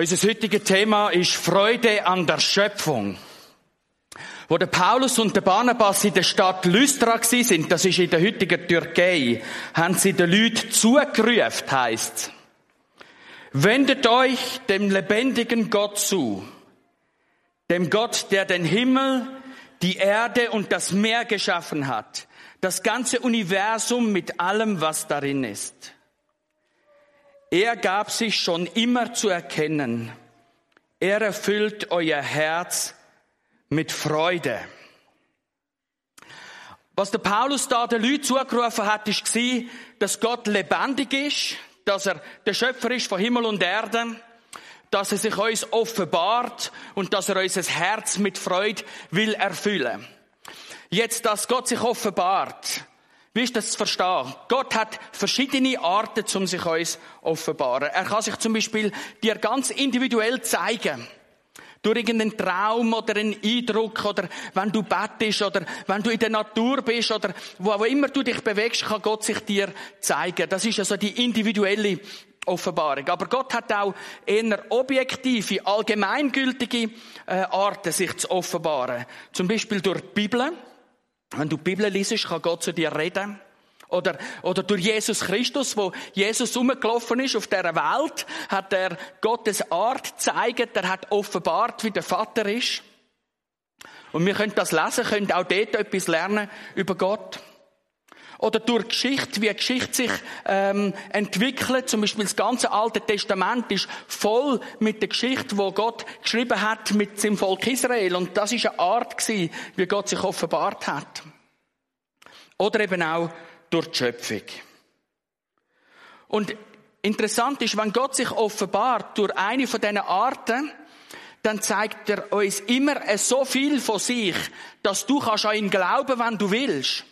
Unser heutiges Thema ist Freude an der Schöpfung. Wo der Paulus und der Barnabas in der Stadt Lystra sind, das ist in der heutigen Türkei, haben sie den Leuten zugerufen, heisst Wendet euch dem lebendigen Gott zu, dem Gott, der den Himmel, die Erde und das Meer geschaffen hat, das ganze Universum mit allem, was darin ist. Er gab sich schon immer zu erkennen. Er erfüllt euer Herz mit Freude. Was der Paulus da den Leuten zugerufen hat, ist dass Gott lebendig ist, dass er der Schöpfer ist von Himmel und Erde, dass er sich uns offenbart und dass er unser Herz mit Freude will erfüllen. Jetzt, dass Gott sich offenbart, wie ist das zu verstehen? Gott hat verschiedene Arten, um sich uns offenbaren. Er kann sich zum Beispiel dir ganz individuell zeigen. Durch irgendeinen Traum oder einen Eindruck oder wenn du bettest oder wenn du in der Natur bist oder wo immer du dich bewegst, kann Gott sich dir zeigen. Das ist also die individuelle Offenbarung. Aber Gott hat auch eher objektive, allgemeingültige äh, Arten, sich zu offenbaren. Zum Beispiel durch die Bibel. Wenn du die Bibel liest, kann Gott zu dir reden. Oder, oder durch Jesus Christus, wo Jesus umgelaufen ist auf dieser Welt, hat er Gottes Art gezeigt, er hat offenbart, wie der Vater ist. Und wir können das lesen, können auch dort etwas lernen über Gott. Oder durch Geschichte, wie die Geschichte sich ähm, entwickelt. Zum Beispiel das ganze Alte Testament ist voll mit der Geschichte, wo Gott geschrieben hat mit seinem Volk Israel. Und das ist eine Art gewesen, wie Gott sich offenbart hat. Oder eben auch durch die Schöpfung. Und interessant ist, wenn Gott sich offenbart durch eine von diesen Arten, dann zeigt er uns immer so viel von sich, dass du kannst an ihn glauben, wenn du willst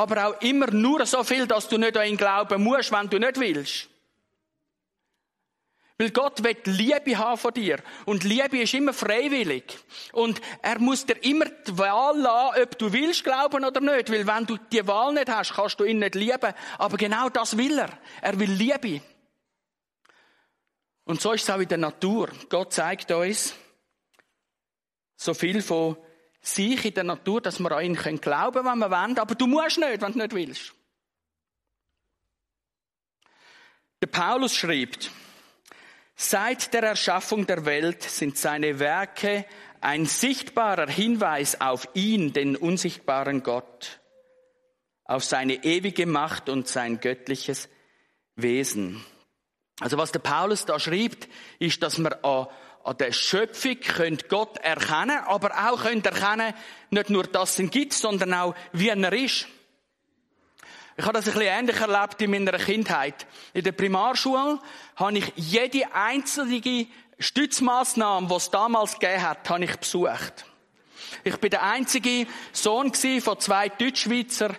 aber auch immer nur so viel, dass du nicht an ihn glauben musst, wenn du nicht willst. Weil Gott will Liebe haben von dir. Und Liebe ist immer freiwillig. Und er muss dir immer die Wahl lassen, ob du willst glauben oder nicht. Weil wenn du die Wahl nicht hast, kannst du ihn nicht lieben. Aber genau das will er. Er will Liebe. Und so ist es auch in der Natur. Gott zeigt uns so viel von sich in der Natur, dass wir an ihn glauben können, wenn wir wollen, aber du musst nicht, wenn du nicht willst. Der Paulus schreibt, seit der Erschaffung der Welt sind seine Werke ein sichtbarer Hinweis auf ihn, den unsichtbaren Gott, auf seine ewige Macht und sein göttliches Wesen. Also was der Paulus da schreibt, ist, dass man an an der Schöpfung könnt Gott erkennen, aber auch könnt erkennen, nicht nur, dass es ihn gibt, sondern auch, wie er ist. Ich habe das ein bisschen ähnlich erlebt in meiner Kindheit. In der Primarschule habe ich jede einzelne Stützmaßnahme, die es damals gegeben hat, habe ich besucht. Ich bin der einzige Sohn von zwei Deutschschweizer,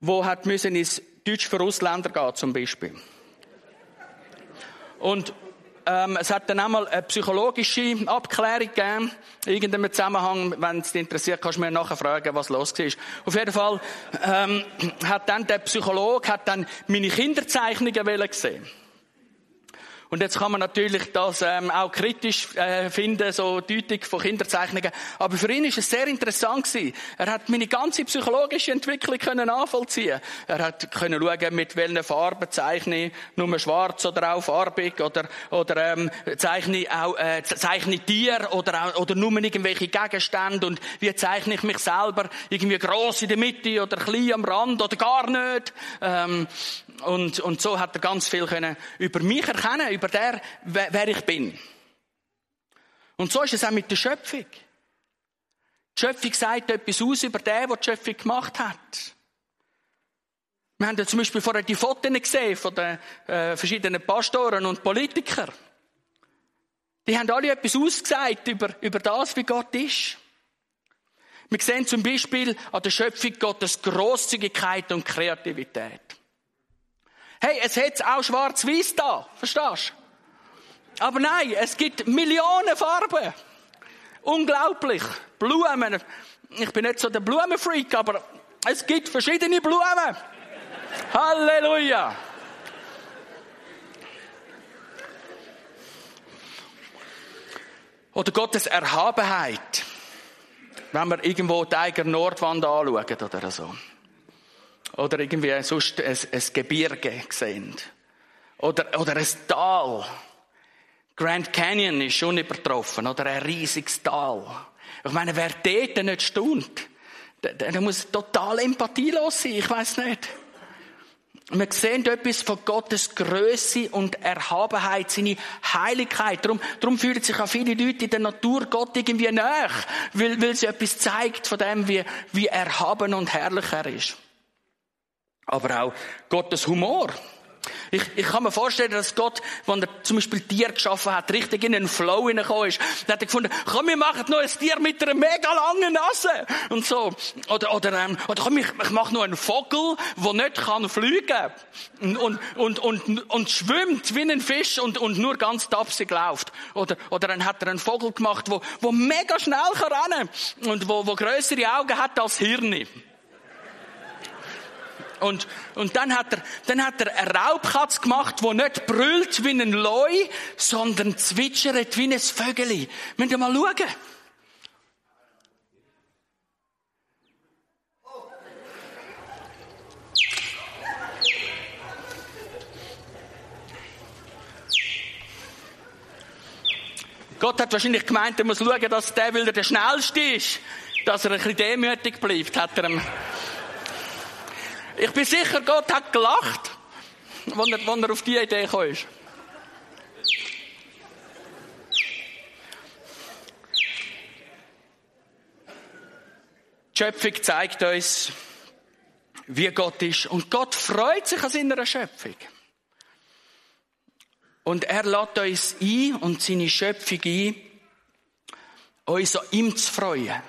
wo hat müssen ins Deutsch für Ausländer gehen, zum Beispiel. Und ähm, es hat dann einmal eine psychologische Abklärung gegeben, in irgendeinem Zusammenhang. Wenn es dich interessiert, kannst du mir nachher fragen, was los war. Auf jeden Fall ähm, hat dann der Psychologe hat dann meine Kinderzeichnungen gesehen. Und jetzt kann man natürlich das ähm, auch kritisch äh, finden, so Deutung von Kinderzeichnungen. Aber für ihn ist es sehr interessant gewesen. Er hat meine ganze psychologische Entwicklung können nachvollziehen. Er hat können schauen, mit welchen Farben zeichne ich, nur schwarz oder auch farbig oder oder ähm, zeichne ich auch äh, zeichne Tier oder auch, oder nur irgendwelche Gegenstände und wie zeichne ich mich selber irgendwie groß in der Mitte oder klein am Rand oder gar nicht. Ähm, und, und so hat er ganz viel können über mich erkennen, über der, wer, wer ich bin. Und so ist es auch mit der Schöpfung. Die Schöpfung sagt etwas aus über den, der die Schöpfung gemacht hat. Wir haben ja zum Beispiel vorher die Fotos gesehen von den äh, verschiedenen Pastoren und Politikern. Die haben alle etwas ausgesagt über, über das, wie Gott ist. Wir sehen zum Beispiel an der Schöpfung Gottes Großzügigkeit und Kreativität. Hey, es hat auch schwarz-weiß da. Verstehst du? Aber nein, es gibt Millionen Farben. Unglaublich. Blumen. Ich bin nicht so der Blumenfreak, aber es gibt verschiedene Blumen. Halleluja. Oder Gottes Erhabenheit. Wenn wir irgendwo die eigene Nordwand anschauen oder so. Oder irgendwie sonst ein, ein Gebirge sehen. Oder, oder ein Tal. Grand Canyon ist schon übertroffen. Oder ein riesiges Tal. Ich meine, wer dort nicht staunt, der, der muss total empathielos sein. Ich weiß nicht. Wir sehen etwas von Gottes Größe und Erhabenheit, seine Heiligkeit. Darum, darum fühlen sich auch viele Leute in der Natur Gott irgendwie nach, weil, weil sie etwas zeigt von dem, wie, wie erhaben und herrlich er ist. Aber auch Gottes Humor. Ich, ich kann mir vorstellen, dass Gott, wenn er zum Beispiel Tier geschaffen hat, richtig in einen Flow hineingekommen ist, dann hat er gefunden, komm, wir machen noch ein Tier mit einer mega langen Nase. Und so. Oder, oder, ähm, oder komm, ich, ich mache noch einen Vogel, der nicht kann fliegen. Und, und, und, und, und schwimmt wie ein Fisch und, und nur ganz tapsig läuft. Oder, oder dann hat er einen Vogel gemacht, wo, wo mega schnell kann rennen und wo, wo größere Augen hat als Hirne. Und, und dann hat er, dann hat er eine Raubkatz gemacht, die nicht brüllt wie ein Leu, sondern zwitschert wie ein Vögeli. Müsst ihr mal schauen. Gott hat wahrscheinlich gemeint, er muss schauen, dass der, weil er der Schnellste ist, dass er ein bisschen demütig bleibt, hat er ihm ich bin sicher, Gott hat gelacht, als er, als er auf die Idee gekommen ist. Die Schöpfung zeigt uns, wie Gott ist. Und Gott freut sich an seiner Schöpfung. Und er lädt uns ein und seine Schöpfung ein, uns an ihm zu freuen.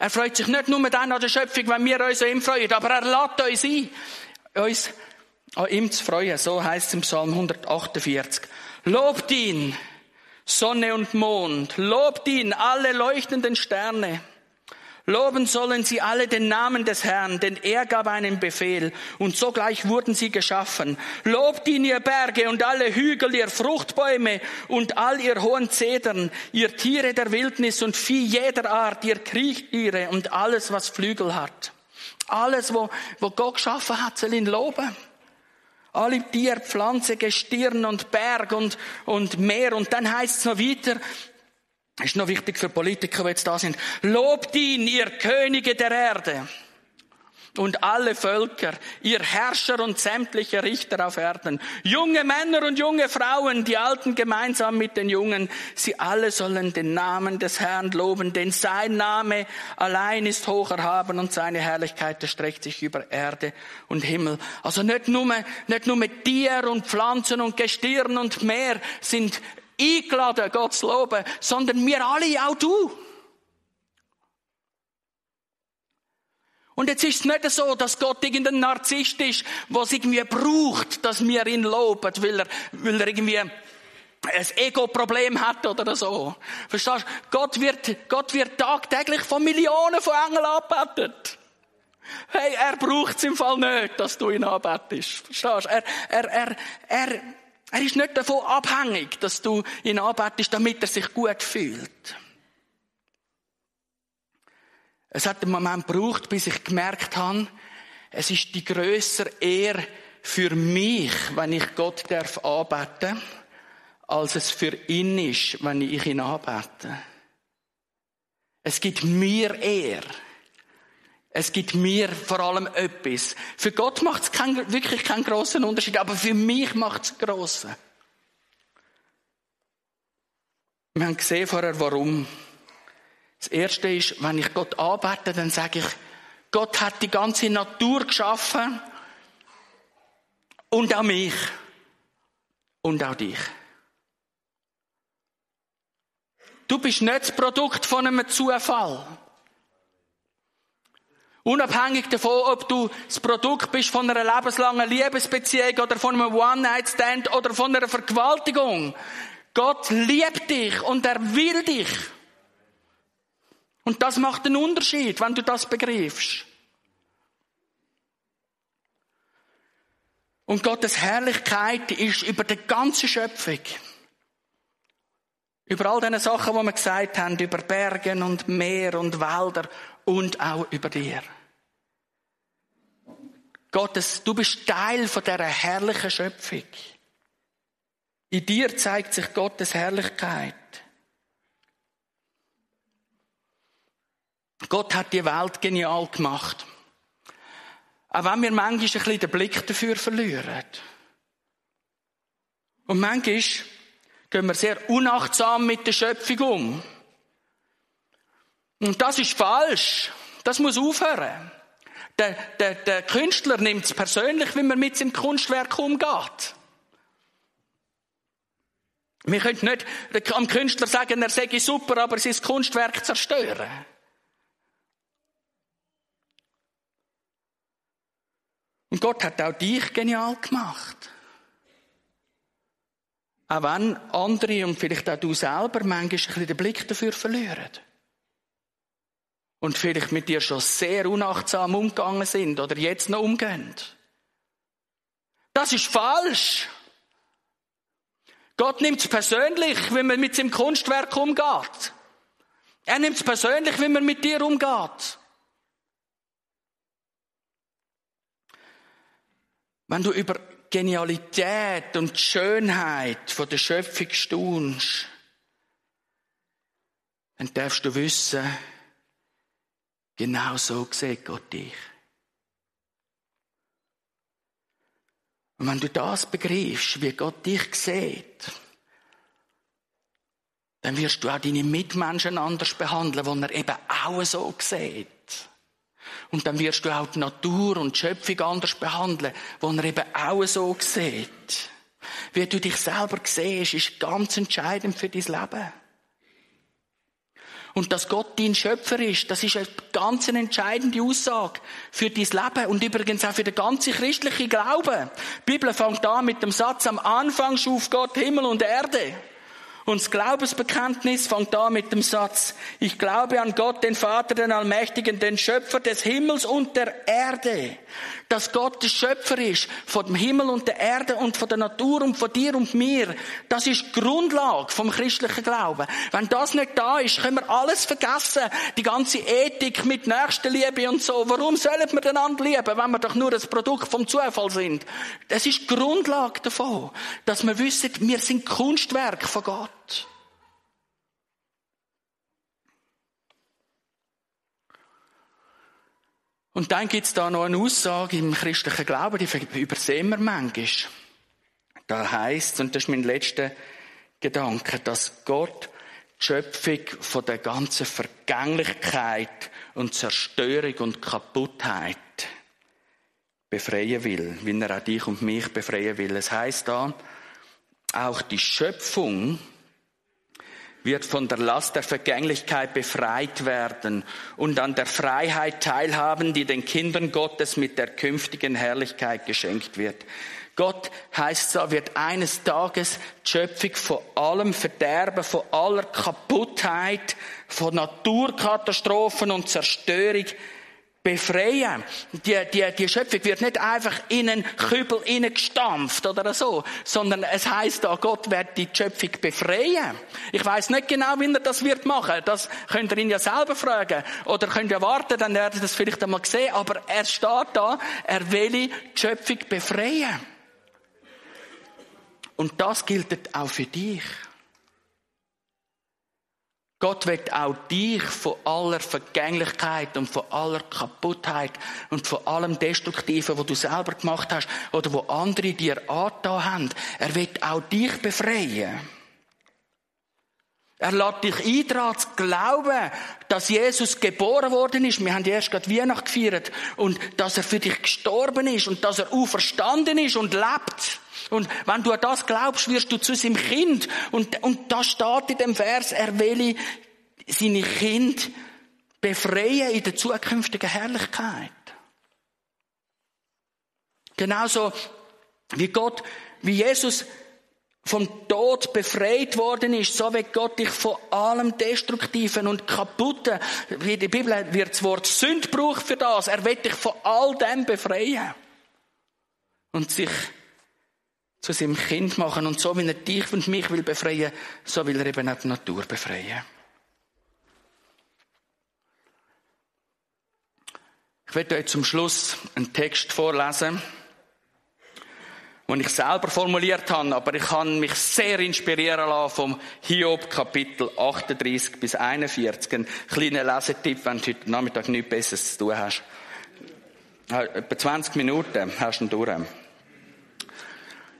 Er freut sich nicht nur dann an der Schöpfung, wenn wir uns an ihm freuen, aber er lädt uns ein, uns an ihm zu freuen. So heißt es im Psalm 148. Lobt ihn, Sonne und Mond. Lobt ihn, alle leuchtenden Sterne. Loben sollen sie alle den Namen des Herrn, denn er gab einen Befehl und sogleich wurden sie geschaffen. Lobt ihn, ihr Berge und alle Hügel, ihr Fruchtbäume und all ihr hohen Zedern, ihr Tiere der Wildnis und Vieh jeder Art, ihr Kriechtiere und alles, was Flügel hat. Alles, wo, wo Gott geschaffen hat, soll ihn loben. Alle Tier, Pflanze, Gestirn und Berg und, und Meer. Und dann heißt es noch weiter, ist noch wichtig für Politiker, die jetzt da sind. Lobt ihn, ihr Könige der Erde und alle Völker, ihr Herrscher und sämtliche Richter auf Erden, junge Männer und junge Frauen, die Alten gemeinsam mit den Jungen, sie alle sollen den Namen des Herrn loben, denn sein Name allein ist hoch erhaben und seine Herrlichkeit erstreckt sich über Erde und Himmel. Also nicht nur, nicht nur Tier und Pflanzen und Gestirn und Meer sind eingeladen, Gott zu loben, sondern wir alle, auch du. Und jetzt ist es nicht so, dass Gott irgendein Narzisst ist, was irgendwie braucht, dass wir ihn loben, weil er, weil er irgendwie ein Ego-Problem hat oder so. Verstehst du? Gott wird, Gott wird tagtäglich von Millionen von Engeln angebetet. Hey, er braucht es im Fall nicht, dass du ihn anbetest. Verstehst du? Er, er, er, er, er ist nicht davon abhängig, dass du ihn anbetest, damit er sich gut fühlt. Es hat einen Moment gebraucht, bis ich gemerkt habe, es ist die größere Ehre für mich, wenn ich Gott darf anbeten, als es für ihn ist, wenn ich ihn anbete. Es gibt mir Ehre. Es gibt mir vor allem etwas. Für Gott macht es kein, wirklich keinen großen Unterschied, aber für mich macht es einen grossen. Wir haben gesehen vorher, warum. Das erste ist, wenn ich Gott anbete, dann sage ich, Gott hat die ganze Natur geschaffen und auch mich und auch dich. Du bist nicht das Produkt von einem Zufall. Unabhängig davon, ob du das Produkt bist von einer lebenslangen Liebesbeziehung oder von einem One-Night-Stand oder von einer Vergewaltigung. Gott liebt dich und er will dich. Und das macht einen Unterschied, wenn du das begreifst. Und Gottes Herrlichkeit ist über die ganze Schöpfung. Über all diese Sachen, die wir gesagt haben, über Bergen und Meer und Wälder und auch über dir. Gottes, du bist Teil von dieser herrlichen Schöpfung. In dir zeigt sich Gottes Herrlichkeit. Gott hat die Welt genial gemacht. Auch wenn wir manchmal ein bisschen den Blick dafür verlieren. Und manchmal gehen wir sehr unachtsam mit der Schöpfung um. Und das ist falsch. Das muss aufhören. Der, der, der Künstler nimmt es persönlich, wie man mit seinem Kunstwerk umgeht. Wir können nicht am Künstler sagen, er sei super, aber sein Kunstwerk zerstören. Und Gott hat auch dich genial gemacht. Auch wenn andere und vielleicht auch du selber manchmal ein bisschen den Blick dafür verlieren. Und vielleicht mit dir schon sehr unachtsam umgegangen sind oder jetzt noch umgehen. Das ist falsch. Gott nimmt es persönlich, wenn man mit seinem Kunstwerk umgeht. Er nimmt es persönlich, wenn man mit dir umgeht. Wenn du über Genialität und Schönheit von der Schöpfung staunst, dann darfst du wissen, genau so sieht Gott dich. Und wenn du das begreifst, wie Gott dich sieht, dann wirst du auch deine Mitmenschen anders behandeln, die er eben auch so sieht. Und dann wirst du auch die Natur und die Schöpfung anders behandeln, wo er eben auch so sieht. Wie du dich selber siehst, ist ganz entscheidend für dein Leben. Und dass Gott dein Schöpfer ist, das ist eine ganz entscheidende Aussage für dein Leben und übrigens auch für den ganzen christlichen Glauben. Die Bibel fängt an mit dem Satz, am Anfang schuf Gott Himmel und Erde. Und das Glaubensbekenntnis fängt an mit dem Satz, ich glaube an Gott, den Vater, den Allmächtigen, den Schöpfer des Himmels und der Erde. Dass Gott der Schöpfer ist von dem Himmel und der Erde und von der Natur und von dir und mir. Das ist Grundlage vom christlichen Glauben. Wenn das nicht da ist, können wir alles vergessen. Die ganze Ethik mit Nächstenliebe und so. Warum sollen wir einander lieben, wenn wir doch nur das Produkt vom Zufall sind? Das ist Grundlage davon, dass wir wissen, wir sind Kunstwerk von Gott. Und dann gibt es da noch eine Aussage im christlichen Glauben, die übersehen wir manchmal. Da heißt und das ist mein letzter Gedanke, dass Gott die Schöpfung von der ganzen Vergänglichkeit und Zerstörung und Kaputtheit befreien will, wie er auch dich und mich befreien will. Es heißt da, auch die Schöpfung wird von der Last der Vergänglichkeit befreit werden und an der Freiheit teilhaben, die den Kindern Gottes mit der künftigen Herrlichkeit geschenkt wird. Gott heißt so, wird eines Tages die Schöpfung von allem Verderben, von aller Kaputtheit, von Naturkatastrophen und Zerstörung befreien. Die, die, die Schöpfung wird nicht einfach in einen Kübel gestampft oder so, sondern es heißt da, Gott wird die Schöpfung befreien. Ich weiß nicht genau, wie er das wird machen. Das könnt ihr ihn ja selber fragen. Oder könnt ihr warten, dann werdet ihr das vielleicht einmal sehen. Aber er steht da, er will die Schöpfung befreien. Und das gilt auch für dich. Gott wird auch dich von aller Vergänglichkeit und von aller Kaputtheit und von allem Destruktiven, was du selber gemacht hast oder wo andere dir angetan haben, er wird auch dich befreien. Er lädt dich ein, daran zu glauben, dass Jesus geboren worden ist. Wir haben erst gerade Weihnachten gefeiert. Und dass er für dich gestorben ist und dass er auferstanden ist und lebt. Und wenn du an das glaubst, wirst du zu seinem Kind. Und, und da steht in dem Vers, er will seine Kind befreien in der zukünftigen Herrlichkeit. Genauso wie Gott, wie Jesus vom Tod befreit worden ist, so wird Gott dich von allem Destruktiven und Kaputten, wie die Bibel wird das Wort Sünd braucht für das, er wird dich von all dem befreien und sich zu seinem Kind machen. Und so wie er dich und mich will befreien, so will er eben auch die Natur befreien. Ich werde euch zum Schluss einen Text vorlesen, den ich selber formuliert habe, aber ich kann mich sehr inspirieren lassen vom Hiob Kapitel 38 bis 41. Ein kleiner Lesetipp, wenn du heute Nachmittag nichts Besseres zu tun hast. Etwa 20 Minuten hast du ihn durch.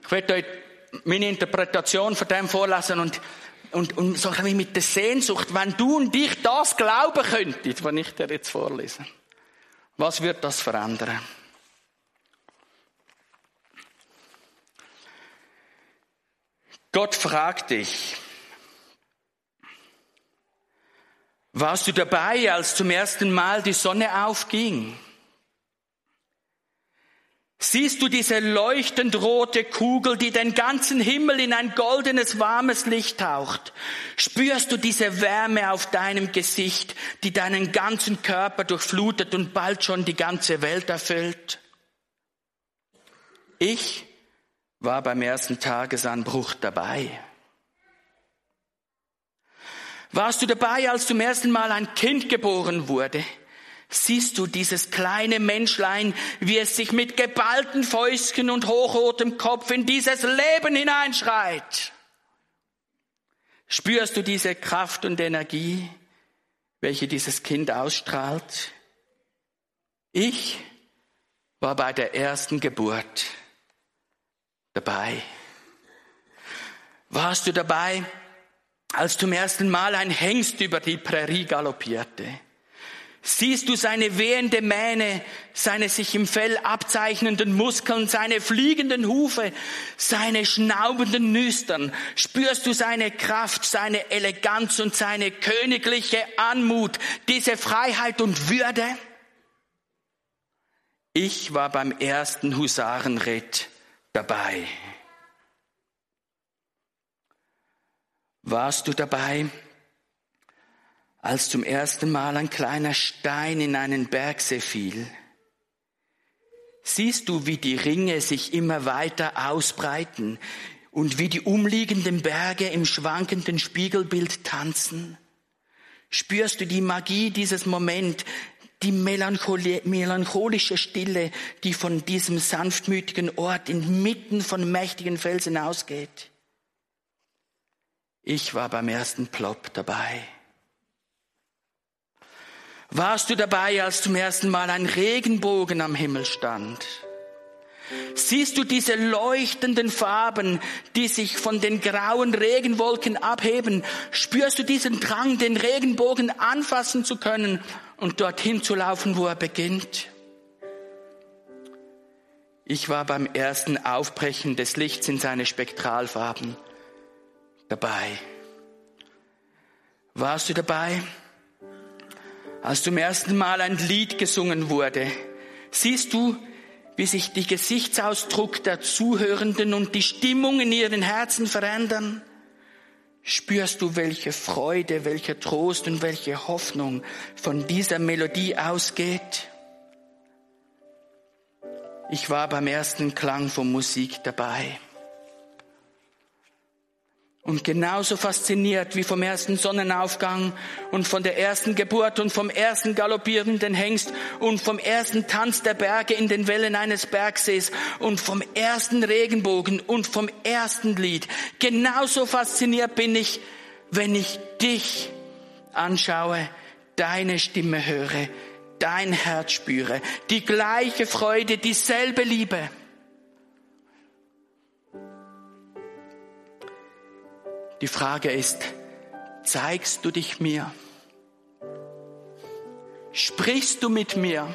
Ich werde euch meine Interpretation von dem vorlesen und, und, und so ein mit der Sehnsucht, wenn du und ich das glauben könntest, was ich dir jetzt vorlese. Was wird das verändern? Gott fragt dich, warst du dabei, als zum ersten Mal die Sonne aufging? Siehst du diese leuchtend rote Kugel, die den ganzen Himmel in ein goldenes, warmes Licht taucht? Spürst du diese Wärme auf deinem Gesicht, die deinen ganzen Körper durchflutet und bald schon die ganze Welt erfüllt? Ich war beim ersten Tagesanbruch dabei. Warst du dabei, als zum ersten Mal ein Kind geboren wurde? Siehst du dieses kleine Menschlein, wie es sich mit geballten Fäusten und hochrotem Kopf in dieses Leben hineinschreit? Spürst du diese Kraft und Energie, welche dieses Kind ausstrahlt? Ich war bei der ersten Geburt dabei. Warst du dabei, als zum ersten Mal ein Hengst über die Prärie galoppierte? Siehst du seine wehende Mähne, seine sich im Fell abzeichnenden Muskeln, seine fliegenden Hufe, seine schnaubenden Nüstern? Spürst du seine Kraft, seine Eleganz und seine königliche Anmut, diese Freiheit und Würde? Ich war beim ersten Husarenritt dabei. Warst du dabei? als zum ersten Mal ein kleiner Stein in einen Bergsee fiel. Siehst du, wie die Ringe sich immer weiter ausbreiten und wie die umliegenden Berge im schwankenden Spiegelbild tanzen? Spürst du die Magie dieses Moment, die melancholische Stille, die von diesem sanftmütigen Ort inmitten von mächtigen Felsen ausgeht? Ich war beim ersten Plop dabei. Warst du dabei, als zum ersten Mal ein Regenbogen am Himmel stand? Siehst du diese leuchtenden Farben, die sich von den grauen Regenwolken abheben? Spürst du diesen Drang, den Regenbogen anfassen zu können und dorthin zu laufen, wo er beginnt? Ich war beim ersten Aufbrechen des Lichts in seine Spektralfarben dabei. Warst du dabei? als zum ersten Mal ein Lied gesungen wurde, siehst du, wie sich die Gesichtsausdruck der Zuhörenden und die Stimmung in ihren Herzen verändern? Spürst du, welche Freude, welcher Trost und welche Hoffnung von dieser Melodie ausgeht? Ich war beim ersten Klang von Musik dabei und genauso fasziniert wie vom ersten Sonnenaufgang und von der ersten Geburt und vom ersten galoppierenden Hengst und vom ersten Tanz der Berge in den Wellen eines Bergsees und vom ersten Regenbogen und vom ersten Lied. Genauso fasziniert bin ich, wenn ich dich anschaue, deine Stimme höre, dein Herz spüre, die gleiche Freude, dieselbe Liebe. Die Frage ist, zeigst du dich mir? Sprichst du mit mir?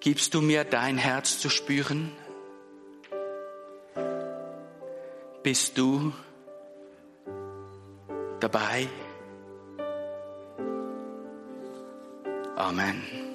Gibst du mir dein Herz zu spüren? Bist du dabei? Amen.